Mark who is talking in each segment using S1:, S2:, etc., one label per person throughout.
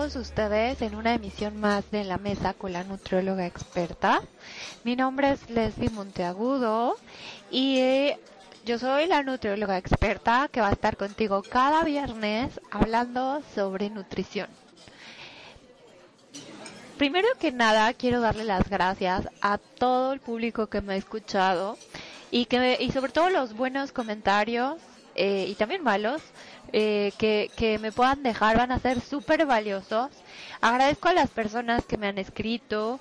S1: Todos ustedes en una emisión más de La Mesa con la Nutrióloga Experta. Mi nombre es Leslie Monteagudo y eh, yo soy la nutrióloga experta que va a estar contigo cada viernes hablando sobre nutrición. Primero que nada, quiero darle las gracias a todo el público que me ha escuchado y que y sobre todo los buenos comentarios eh, y también malos eh, que, me puedan dejar van a ser súper valiosos. Agradezco a las personas que me han escrito,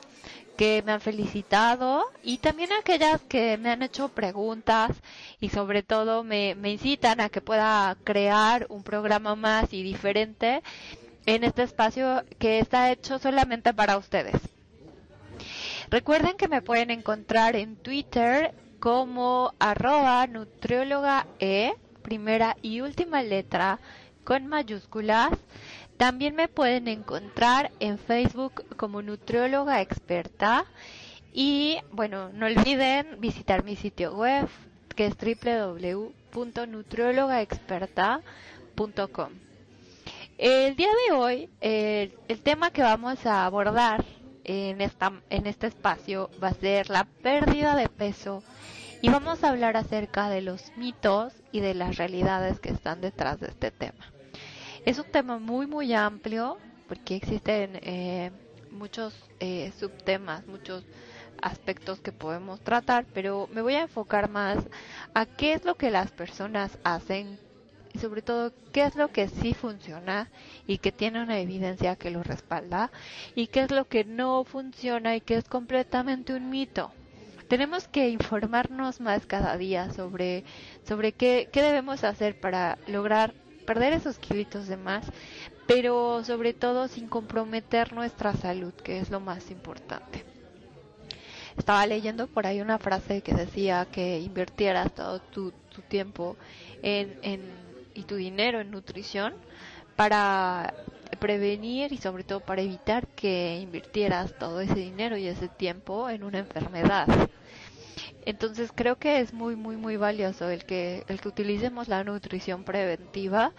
S1: que me han felicitado y también a aquellas que me han hecho preguntas y sobre todo me, incitan a que pueda crear un programa más y diferente en este espacio que está hecho solamente para ustedes. Recuerden que me pueden encontrar en Twitter como arroba nutrióloga E, primera y última letra con mayúsculas. También me pueden encontrar en Facebook como nutrióloga experta. Y bueno, no olviden visitar mi sitio web que es www.nutriólogaexperta.com. El día de hoy, el, el tema que vamos a abordar en, esta, en este espacio va a ser la pérdida de peso y vamos a hablar acerca de los mitos y de las realidades que están detrás de este tema. Es un tema muy, muy amplio porque existen eh, muchos eh, subtemas, muchos aspectos que podemos tratar, pero me voy a enfocar más a qué es lo que las personas hacen y sobre todo qué es lo que sí funciona y que tiene una evidencia que lo respalda y qué es lo que no funciona y que es completamente un mito. Tenemos que informarnos más cada día sobre, sobre qué, qué debemos hacer para lograr perder esos kilitos de más, pero sobre todo sin comprometer nuestra salud, que es lo más importante. Estaba leyendo por ahí una frase que decía que invirtieras todo tu, tu tiempo en, en y tu dinero en nutrición para prevenir y sobre todo para evitar que invirtieras todo ese dinero y ese tiempo en una enfermedad. Entonces creo que es muy muy muy valioso el que el que utilicemos la nutrición preventiva,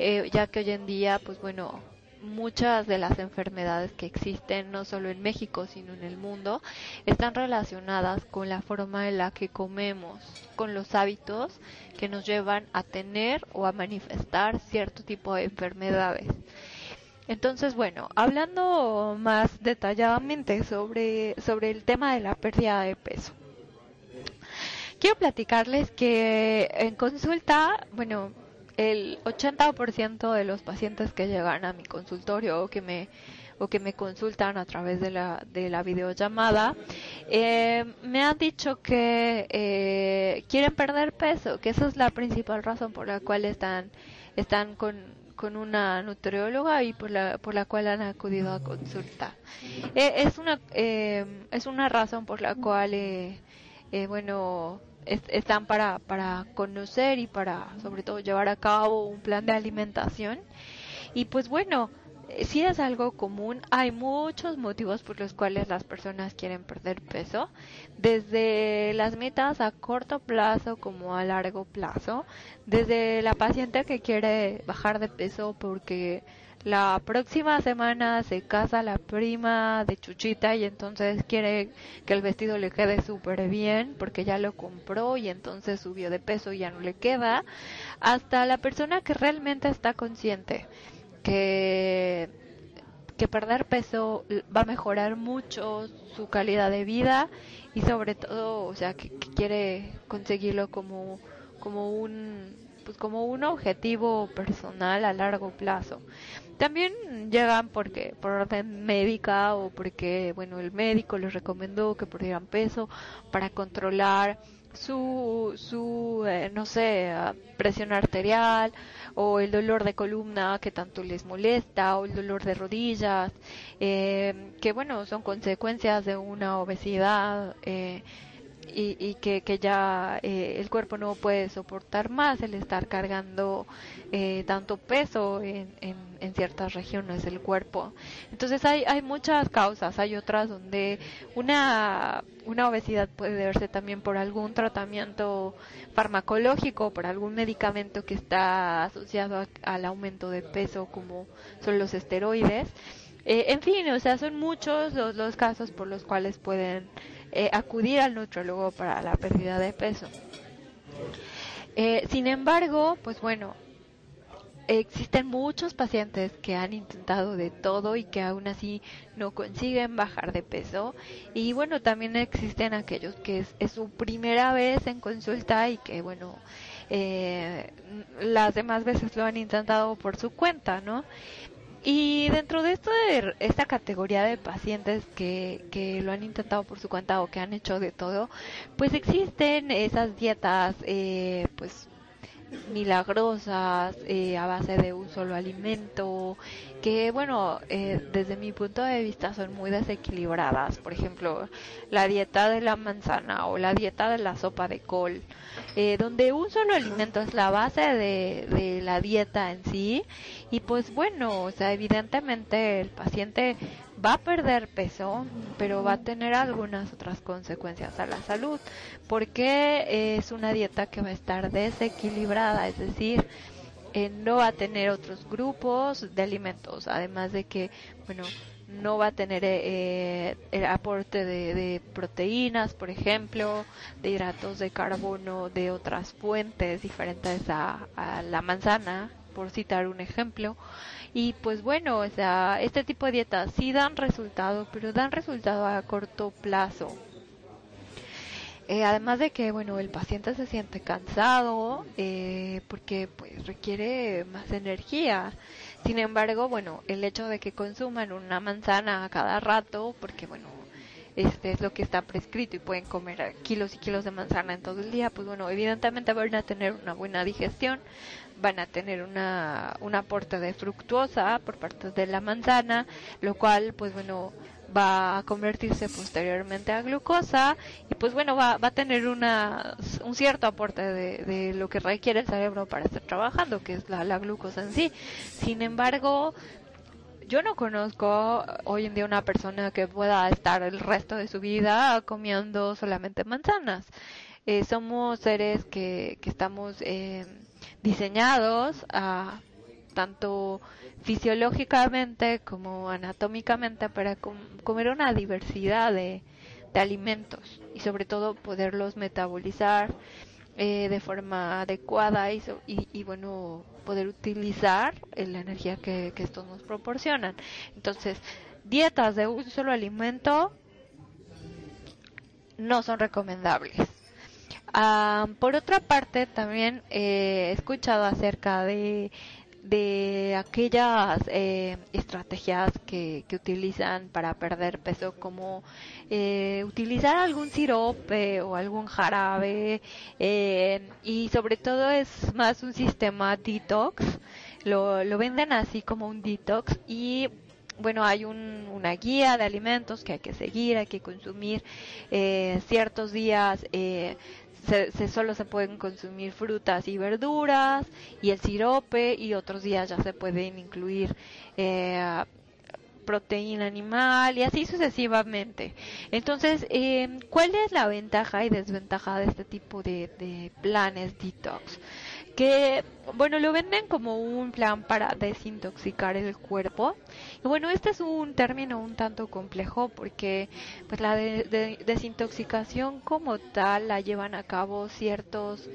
S1: eh, ya que hoy en día pues bueno muchas de las enfermedades que existen, no solo en México, sino en el mundo, están relacionadas con la forma en la que comemos, con los hábitos que nos llevan a tener o a manifestar cierto tipo de enfermedades. Entonces, bueno, hablando más detalladamente sobre, sobre el tema de la pérdida de peso. Quiero platicarles que en consulta, bueno, el 80% de los pacientes que llegan a mi consultorio o que me o que me consultan a través de la, de la videollamada, eh, me han dicho que eh, quieren perder peso, que esa es la principal razón por la cual están, están con, con una nutrióloga y por la, por la cual han acudido a consulta. Eh, es, una, es una razón por la cual, bueno, están para, para conocer y para sobre todo llevar a cabo un plan de alimentación. Y pues bueno, eh, si es algo común, hay muchos motivos por los cuales las personas quieren perder peso, desde las metas a corto plazo como a largo plazo, desde la paciente que quiere bajar de peso porque la próxima semana se casa la prima de Chuchita y entonces quiere que el vestido le quede súper bien porque ya lo compró y entonces subió de peso y ya no le queda, hasta la persona que realmente está consciente que que perder peso va a mejorar mucho su calidad de vida y sobre todo, o sea, que, que quiere conseguirlo como como un pues como un objetivo personal a largo plazo. También llegan porque por orden médica o porque bueno el médico les recomendó que perdieran peso para controlar su su eh, no sé presión arterial o el dolor de columna que tanto les molesta o el dolor de rodillas eh, que bueno son consecuencias de una obesidad eh, y, que, que, ya eh, el cuerpo no puede soportar más el estar cargando eh, tanto peso en, en, ciertas regiones del cuerpo. Entonces hay, hay muchas causas, hay otras donde una, una obesidad puede verse también por algún tratamiento farmacológico, por algún medicamento que está asociado al aumento de peso como son los esteroides. Eh, en fin, o sea, son muchos los, los casos por los cuales pueden eh, acudir al nutrólogo para la pérdida de peso. Eh, sin embargo, pues bueno, existen muchos pacientes que han intentado de todo y que aún así no consiguen bajar de peso. Y bueno, también existen aquellos que es, su primera vez en consulta y que bueno, las demás veces lo han intentado por su cuenta, ¿no? Y dentro de esto de esta categoría de pacientes que, que lo han intentado por su cuenta o que han hecho de todo, pues existen esas dietas, eh, pues milagrosas eh, a base de un solo alimento que bueno eh, desde mi punto de vista son muy desequilibradas. Por ejemplo la dieta de la manzana o la dieta de la sopa de col eh, donde un solo alimento es la base de, de la dieta en sí. Y pues bueno o sea evidentemente el paciente va a perder peso, pero va a tener algunas otras consecuencias a la salud, porque es una dieta que va a estar desequilibrada, es decir, eh, no va a tener otros grupos de alimentos, además de que, bueno, no va a tener eh, el aporte de, proteínas, por ejemplo, de hidratos de carbono de otras fuentes diferentes a, a la manzana, por citar un ejemplo. Y pues bueno, o sea, este tipo de dietas sí dan resultado, pero dan resultado a corto plazo. Eh, además de que, bueno, el paciente se siente cansado eh, porque pues requiere más energía. Sin embargo, bueno, el hecho de que consuman una manzana a cada rato, porque bueno, este es lo que está prescrito y pueden comer kilos y kilos de manzana en todo el día, pues bueno, evidentemente van a tener una buena digestión, van a tener una, un aporte de fructuosa por parte de la manzana, lo cual pues bueno va a convertirse posteriormente a glucosa y pues bueno va, va a tener una, un cierto aporte de, de, lo que requiere el cerebro para estar trabajando que es la, la glucosa en sí. Sin embargo yo no conozco hoy en día una persona que pueda estar el resto de su vida comiendo solamente manzanas. Eh, somos seres que, que estamos eh, diseñados a tanto fisiológicamente como anatómicamente para comer una diversidad de, de, alimentos y sobre todo poderlos metabolizar eh, de forma adecuada y, y, y bueno poder utilizar la energía que, estos nos proporcionan. Entonces, dietas de un solo alimento no son recomendables. Ah, por otra parte, también he escuchado acerca de, de aquellas eh, estrategias que, que, utilizan para perder peso, como eh, utilizar algún sirope o algún jarabe, eh, y sobre todo es más un sistema detox, lo, lo venden así como un detox y bueno, hay un, una guía de alimentos que hay que seguir, hay que consumir eh, ciertos días eh, se, solo se pueden consumir frutas y verduras y el sirope y otros días ya se pueden incluir eh, proteína animal y así sucesivamente. Entonces, eh, ¿cuál es la ventaja y desventaja de este tipo de, de planes detox? Que bueno lo venden como un plan para desintoxicar el cuerpo. Y bueno este es un término un tanto complejo porque pues la desintoxicación como tal la llevan a cabo ciertos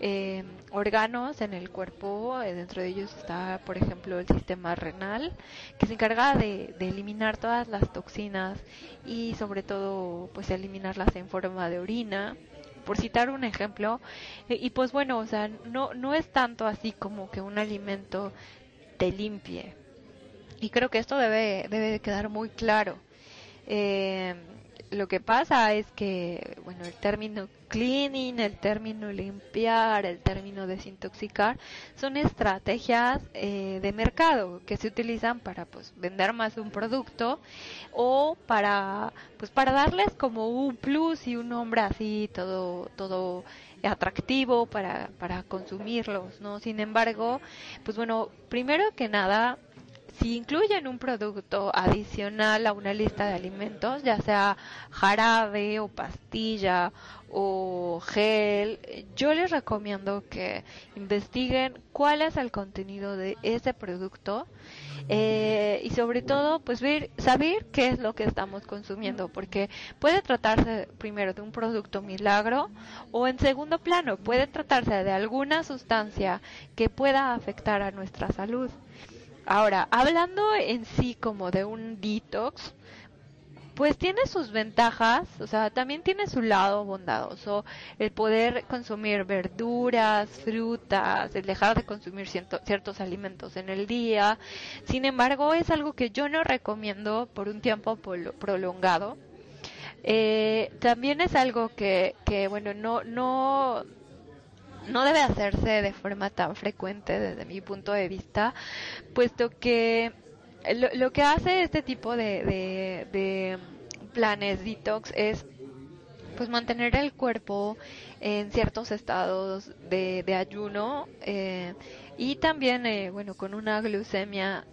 S1: eh, órganos en el cuerpo. Eh, dentro de ellos está por ejemplo el sistema renal que se encarga de, de eliminar todas las toxinas y sobre todo pues eliminarlas en forma de orina por citar un ejemplo. Eh, y pues bueno, o sea, no, no es tanto así como que un alimento te limpie. Y creo que esto debe, debe quedar muy claro. Eh, lo que pasa es que, bueno, el término cleaning, el término limpiar, el término desintoxicar, son estrategias eh, de mercado que se utilizan para, pues, vender más un producto o para, pues, para darles como un plus y un nombre así, todo, todo atractivo para, para consumirlos, ¿no? Sin embargo, pues bueno, primero que nada, si incluyen un producto adicional a una lista de alimentos, ya sea jarabe o pastilla o gel, yo les recomiendo que investiguen cuál es el contenido de ese producto eh, y sobre todo pues ver, saber qué es lo que estamos consumiendo porque puede tratarse primero de un producto milagro o en segundo plano puede tratarse de alguna sustancia que pueda afectar a nuestra salud. Ahora, hablando en sí como de un detox, pues tiene sus ventajas, o sea, también tiene su lado bondadoso, el poder consumir verduras, frutas, el dejar de consumir ciertos alimentos en el día. Sin embargo, es algo que yo no recomiendo por un tiempo prolongado. Eh, también es algo que, que bueno, no, no, no debe hacerse de forma tan frecuente desde mi punto de vista, puesto que lo, que hace este tipo de, de, planes detox es pues mantener el cuerpo en ciertos estados de, de ayuno eh, y también eh, bueno con una glucemia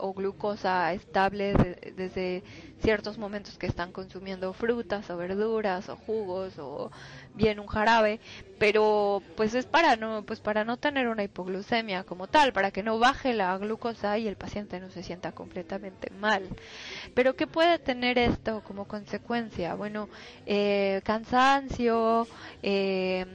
S1: o glucosa estable desde ciertos momentos que están consumiendo frutas o verduras o jugos o bien un jarabe, pero pues es para no pues para no tener una hipoglucemia como tal, para que no baje la glucosa y el paciente no se sienta completamente mal. Pero qué puede tener esto como consecuencia? Bueno, eh, cansancio, eh,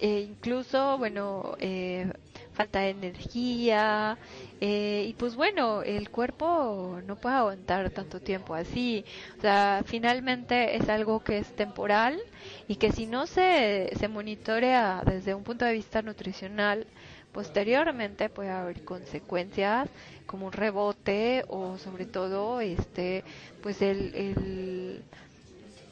S1: e incluso bueno eh, falta de energía eh, y pues bueno, el cuerpo no puede aguantar tanto tiempo así. O sea, finalmente es algo que es temporal y que si no se, se monitorea desde un punto de vista nutricional, posteriormente puede haber consecuencias como un rebote o sobre todo este pues el, el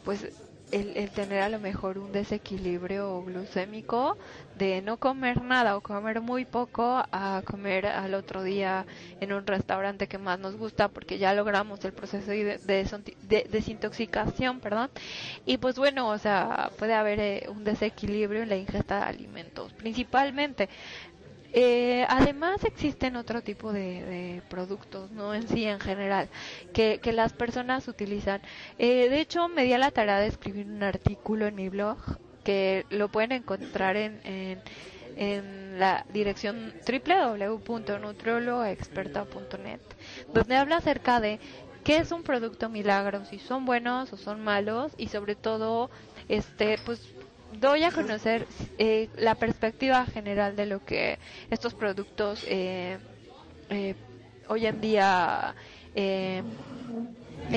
S1: pues el, tener a lo mejor un desequilibrio glucémico de no comer nada o comer muy poco a comer al otro día en un restaurante que más nos gusta porque ya logramos el proceso de, de, desintoxicación, perdón. Y pues bueno, o sea, puede haber eh, un desequilibrio en la ingesta de alimentos, principalmente eh, además existen otro tipo de, productos, ¿no? En sí, en general, que, que las personas utilizan. Eh, de hecho, me di a la tarea de escribir un artículo en mi blog que lo pueden encontrar en, en, en la dirección www.nutriologaexperta.net, donde habla acerca de qué es un producto milagro, si son buenos o son malos y sobre todo, este, pues doy a conocer eh, la perspectiva general de lo que estos productos eh, eh, hoy en día el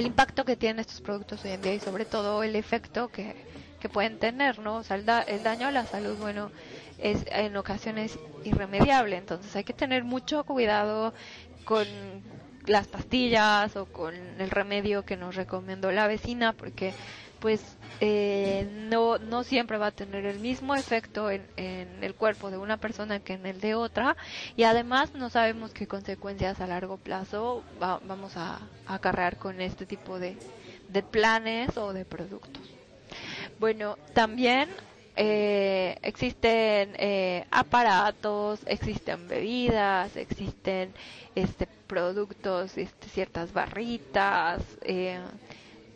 S1: impacto que tienen estos productos hoy en día y sobre todo el efecto que, que pueden tener, ¿no? O sea, el, el, daño a la salud, bueno, es en ocasiones irremediable, entonces hay que tener mucho cuidado con las pastillas o con el remedio que nos recomendó la vecina porque pues eh, no, no siempre va a tener el mismo efecto en, el cuerpo de una persona que en el de otra y además no sabemos qué consecuencias a largo plazo vamos a, acarrear con este tipo de, de planes o de productos. Bueno, también eh, existen eh, aparatos, existen bebidas, existen este productos, este, ciertas barritas, eh,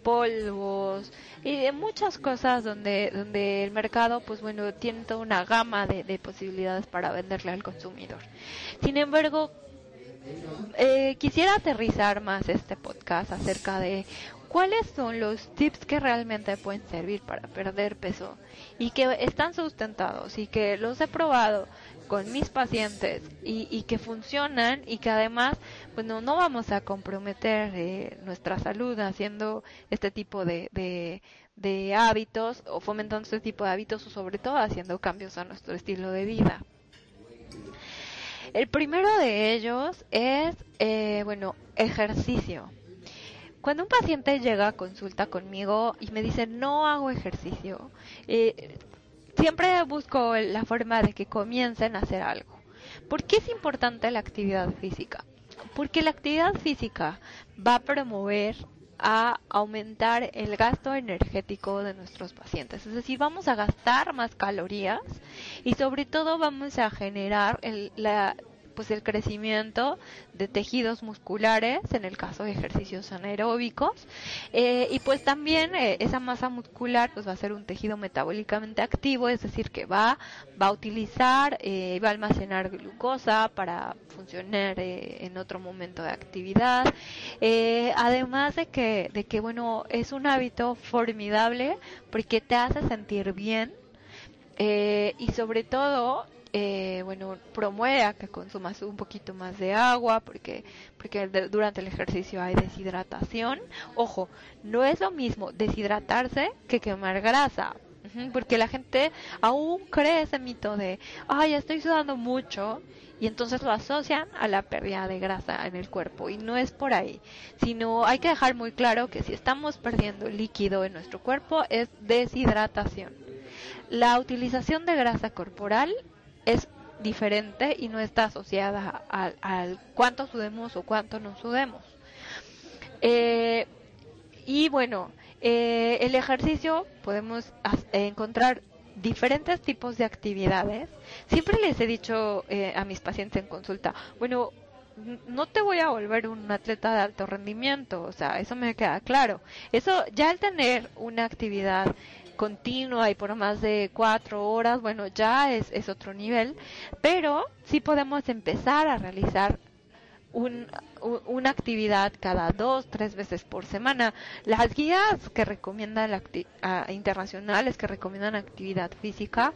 S1: polvos y de muchas cosas donde donde el mercado pues bueno tiene toda una gama de, de posibilidades para venderle al consumidor. Sin embargo eh, quisiera aterrizar más este podcast acerca de cuáles son los tips que realmente pueden servir para perder peso y que están sustentados y que los he probado con mis pacientes y, que funcionan y que además bueno no vamos a comprometer eh, nuestra salud haciendo este tipo de, de hábitos o fomentando este tipo de hábitos o sobre todo haciendo cambios a nuestro estilo de vida. El primero de ellos es, eh, bueno, ejercicio. cuando un paciente llega a consulta conmigo y me dice no hago ejercicio, eh, siempre busco la forma de que comiencen a hacer algo. ¿Por qué es importante la actividad física? Porque la actividad física va a promover a aumentar el gasto energético de nuestros pacientes. Es decir, vamos a gastar más calorías y sobre todo vamos a generar el, la, pues el crecimiento de tejidos musculares en el caso de ejercicios anaeróbicos. Eh, y pues también eh, esa masa muscular pues va a ser un tejido metabólicamente activo es decir que va va a utilizar eh, va a almacenar glucosa para funcionar en otro momento de actividad. Además de que de que bueno es un hábito formidable porque te hace sentir bien y sobre todo eh, bueno, promueve a que consumas un poquito más de agua porque, porque durante el ejercicio hay deshidratación. Ojo, no es lo mismo deshidratarse que quemar grasa. Porque la gente aún cree ese mito de, ay, estoy sudando mucho y entonces lo asocian a la pérdida de grasa en el cuerpo y no es por ahí, sino hay que dejar muy claro que si estamos perdiendo líquido en nuestro cuerpo es deshidratación. La utilización de grasa corporal es diferente y no está asociada al, cuánto sudemos o cuánto no sudemos. Eh, y bueno, eh, el ejercicio podemos encontrar diferentes tipos de actividades. Siempre les he dicho eh, a mis pacientes en consulta, bueno, no te voy a volver un atleta de alto rendimiento, o sea, eso me queda claro. Eso ya al tener una actividad continua y por más de cuatro horas, bueno, ya es, otro nivel, pero sí podemos empezar a realizar un, una actividad cada dos, tres veces por semana. Las guías que recomiendan la internacionales que recomiendan actividad física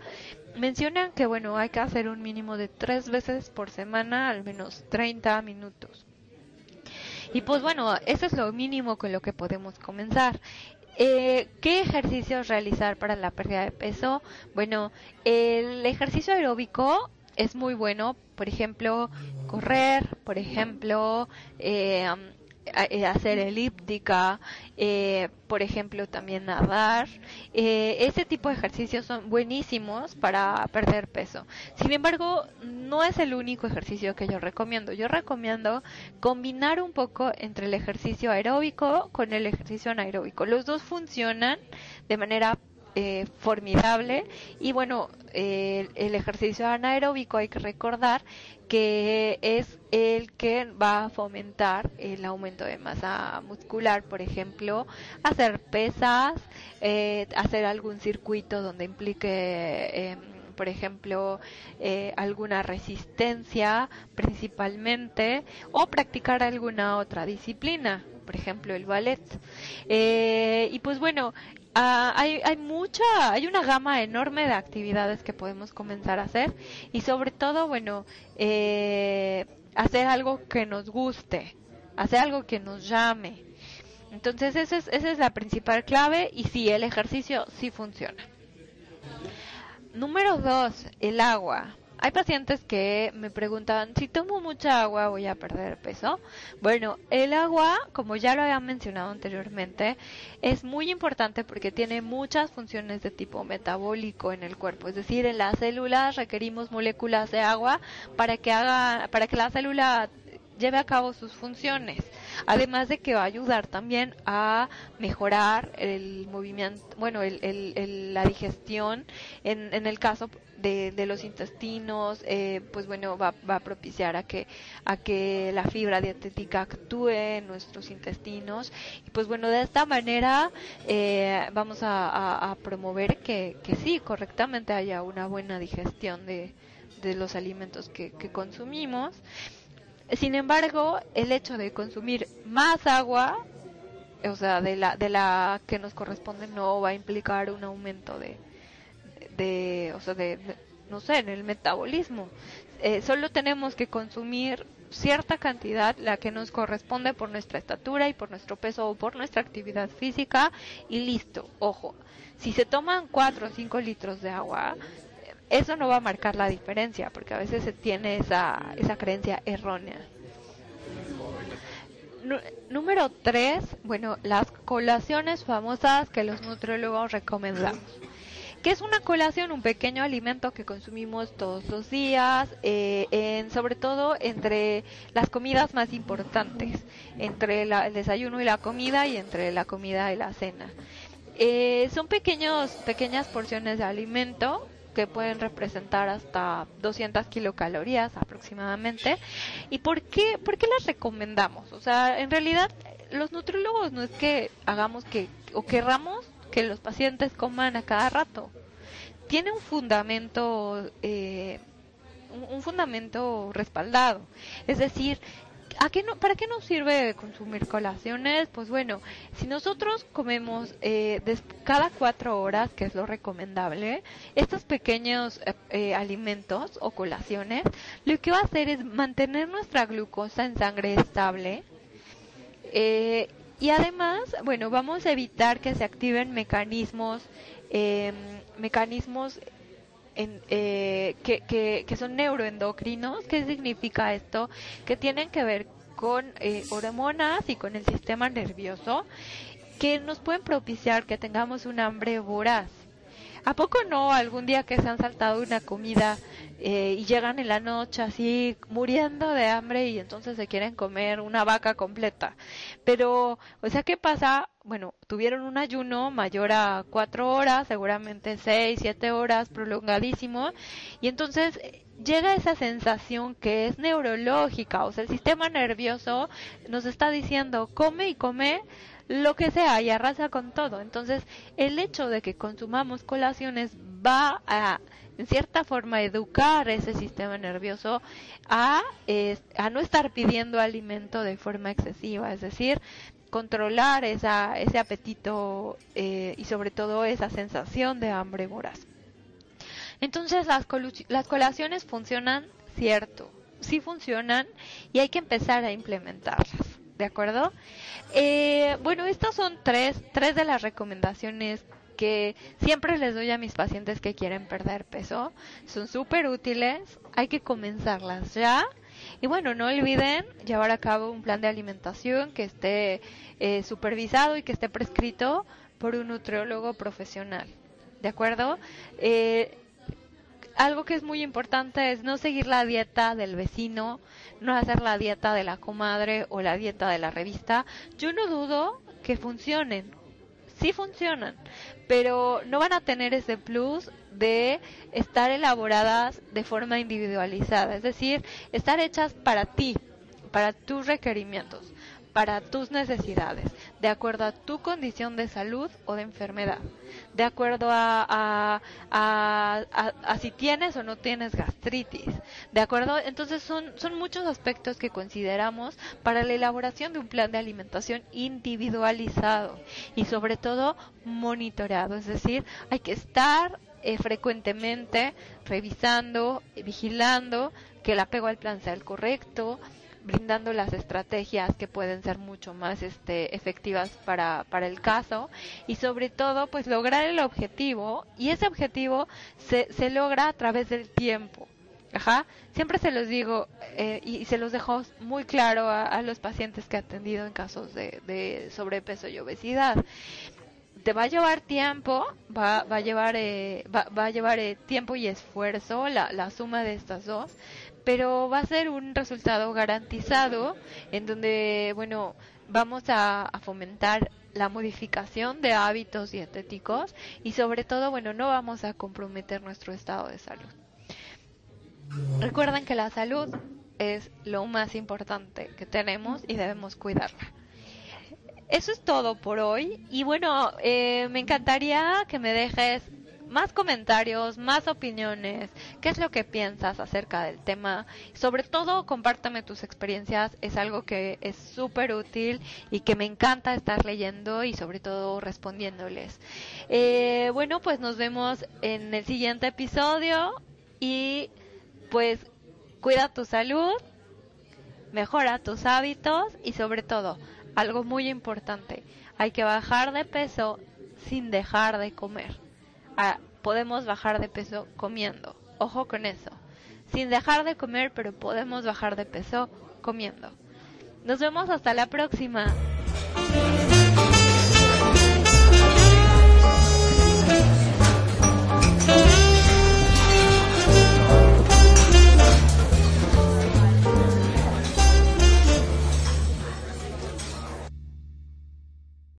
S1: mencionan que bueno hay que hacer un mínimo de tres veces por semana, al menos 30 minutos. Y pues bueno, eso es lo mínimo con lo que podemos comenzar. Eh, ¿Qué ejercicios realizar para la pérdida de peso? Bueno, el ejercicio aeróbico es muy bueno, por ejemplo, correr, por ejemplo, eh, hacer elíptica, eh, por ejemplo también nadar. Eh, ese tipo de ejercicios son buenísimos para perder peso. Sin embargo, no es el único ejercicio que yo recomiendo. Yo recomiendo combinar un poco entre el ejercicio aeróbico con el ejercicio anaeróbico. Los dos funcionan de manera eh, formidable. Y bueno el ejercicio anaeróbico hay que recordar que es el que va a fomentar el aumento de masa muscular. Por ejemplo hacer pesas eh, hacer algún circuito donde implique em, por ejemplo, eh, alguna resistencia principalmente, o practicar alguna otra disciplina, por ejemplo, el ballet. y pues bueno, Ah, hay, hay mucha, hay una gama enorme de actividades que podemos comenzar a hacer y sobre todo, bueno, eh, hacer algo que nos guste, hacer algo que nos llame. Entonces esa es, esa es la principal clave y sí, el ejercicio sí funciona. Número dos, el agua. Hay pacientes que me preguntan, si tomo mucha agua voy a perder peso. Bueno, el agua, como ya lo había mencionado anteriormente, es muy importante porque tiene muchas funciones de tipo metabólico en el cuerpo. Es decir, en las células requerimos moléculas de agua para que haga, para que la célula lleve a cabo sus funciones. Además de que va a ayudar también a mejorar el movimiento, bueno, el, la digestión en, en el caso de, los intestinos, eh, pues bueno, va, va, a propiciar a que, a que la fibra dietética actúe en nuestros intestinos. Y pues bueno, de esta manera eh, vamos a, promover que, que sí, correctamente haya una buena digestión de, de los alimentos que, que consumimos. Sin embargo, el hecho de consumir más agua, o sea, de la, de la que nos corresponde, no va a implicar un aumento de, de, o sea, de, no sé, en el metabolismo. Eh, solo tenemos que consumir cierta cantidad, la que nos corresponde por nuestra estatura y por nuestro peso o por nuestra actividad física y listo. Ojo, si se toman 4 o 5 litros de agua, eso no va a marcar la diferencia porque a veces se tiene esa, esa creencia errónea. número 3, bueno, las colaciones famosas que los nutriólogos recomendamos. ¿Qué es una colación? Un pequeño alimento que consumimos todos los días, eh, en, sobre todo entre las comidas más importantes, entre el desayuno y la comida y entre la comida y la cena. Eh, son pequeños, pequeñas porciones de alimento que pueden representar hasta 200 kilocalorías aproximadamente. ¿Y por qué, por qué las recomendamos? O sea, en realidad los nutriólogos no es que hagamos que o querramos que los pacientes coman a cada rato. Tiene un fundamento, eh, un, fundamento respaldado. Es decir, ¿a qué no, ¿para qué nos sirve consumir colaciones? Pues bueno, si nosotros comemos eh, cada cuatro horas, que es lo recomendable, estos pequeños eh, eh, alimentos o colaciones, lo que va a hacer es mantener nuestra glucosa en sangre estable. Eh, y además, bueno, vamos a evitar que se activen mecanismos, eh, mecanismos en, eh, que, que, que, son neuroendocrinos. ¿Qué significa esto? Que tienen que ver con eh, hormonas y con el sistema nervioso que nos pueden propiciar que tengamos un hambre voraz. ¿A poco no algún día que se han saltado una comida eh, y llegan en la noche así muriendo de hambre y entonces se quieren comer una vaca completa? Pero, o sea, ¿qué pasa? Bueno, tuvieron un ayuno mayor a cuatro horas, seguramente seis, siete horas, prolongadísimo, y entonces eh, llega esa sensación que es neurológica, o sea, el sistema nervioso nos está diciendo come y come lo que sea y arrasa con todo. Entonces, el hecho de que consumamos colaciones va a, en cierta forma, educar ese sistema nervioso a, a no estar pidiendo alimento de forma excesiva, es decir, controlar esa, ese apetito eh, y sobre todo esa sensación de hambre voraz. Entonces las, las colaciones funcionan, cierto, sí funcionan y hay que empezar a implementarlas. ¿De acuerdo? Eh, bueno, estas son tres, tres de las recomendaciones que siempre les doy a mis pacientes que quieren perder peso. Son súper útiles, hay que comenzarlas ya. Y bueno, no olviden llevar a cabo un plan de alimentación que esté eh, supervisado y que esté prescrito por un nutriólogo profesional. ¿De acuerdo? Eh, algo que es muy importante es no seguir la dieta del vecino, no hacer la dieta de la comadre o la dieta de la revista. Yo no dudo que funcionen, sí funcionan, pero no van a tener ese plus de estar elaboradas de forma individualizada, es decir, estar hechas para ti, para tus requerimientos para tus necesidades, de acuerdo a tu condición de salud o de enfermedad, de acuerdo a, a, si tienes o no tienes gastritis, de acuerdo, entonces son, son muchos aspectos que consideramos para la elaboración de un plan de alimentación individualizado y sobre todo monitoreado, es decir, hay que estar eh, frecuentemente revisando, vigilando que el apego al plan sea el correcto, brindando las estrategias que pueden ser mucho más este, efectivas para, para el caso y sobre todo pues lograr el objetivo y ese objetivo se, se logra a través del tiempo. Ajá, siempre se los digo eh, y se los dejo muy claro a, los pacientes que he atendido en casos de, de sobrepeso y obesidad te va a llevar tiempo, va, va a llevar, eh, va, va, a llevar eh, tiempo y esfuerzo, la, la suma de estas dos, pero va a ser un resultado garantizado en donde, bueno, vamos a, fomentar la modificación de hábitos dietéticos y sobre todo, bueno, no vamos a comprometer nuestro estado de salud. Recuerden que la salud es lo más importante que tenemos y debemos cuidarla. Eso es todo por hoy y bueno, eh, me encantaría que me dejes más comentarios, más opiniones, qué es lo que piensas acerca del tema. Sobre todo, compártame tus experiencias, es algo que es súper útil y que me encanta estar leyendo y sobre todo respondiéndoles. Eh, bueno, pues nos vemos en el siguiente episodio y pues cuida tu salud, mejora tus hábitos y sobre todo, algo muy importante, hay que bajar de peso sin dejar de comer podemos bajar de peso comiendo. Ojo con eso. Sin dejar de comer, pero podemos bajar de peso comiendo. Nos vemos hasta la próxima.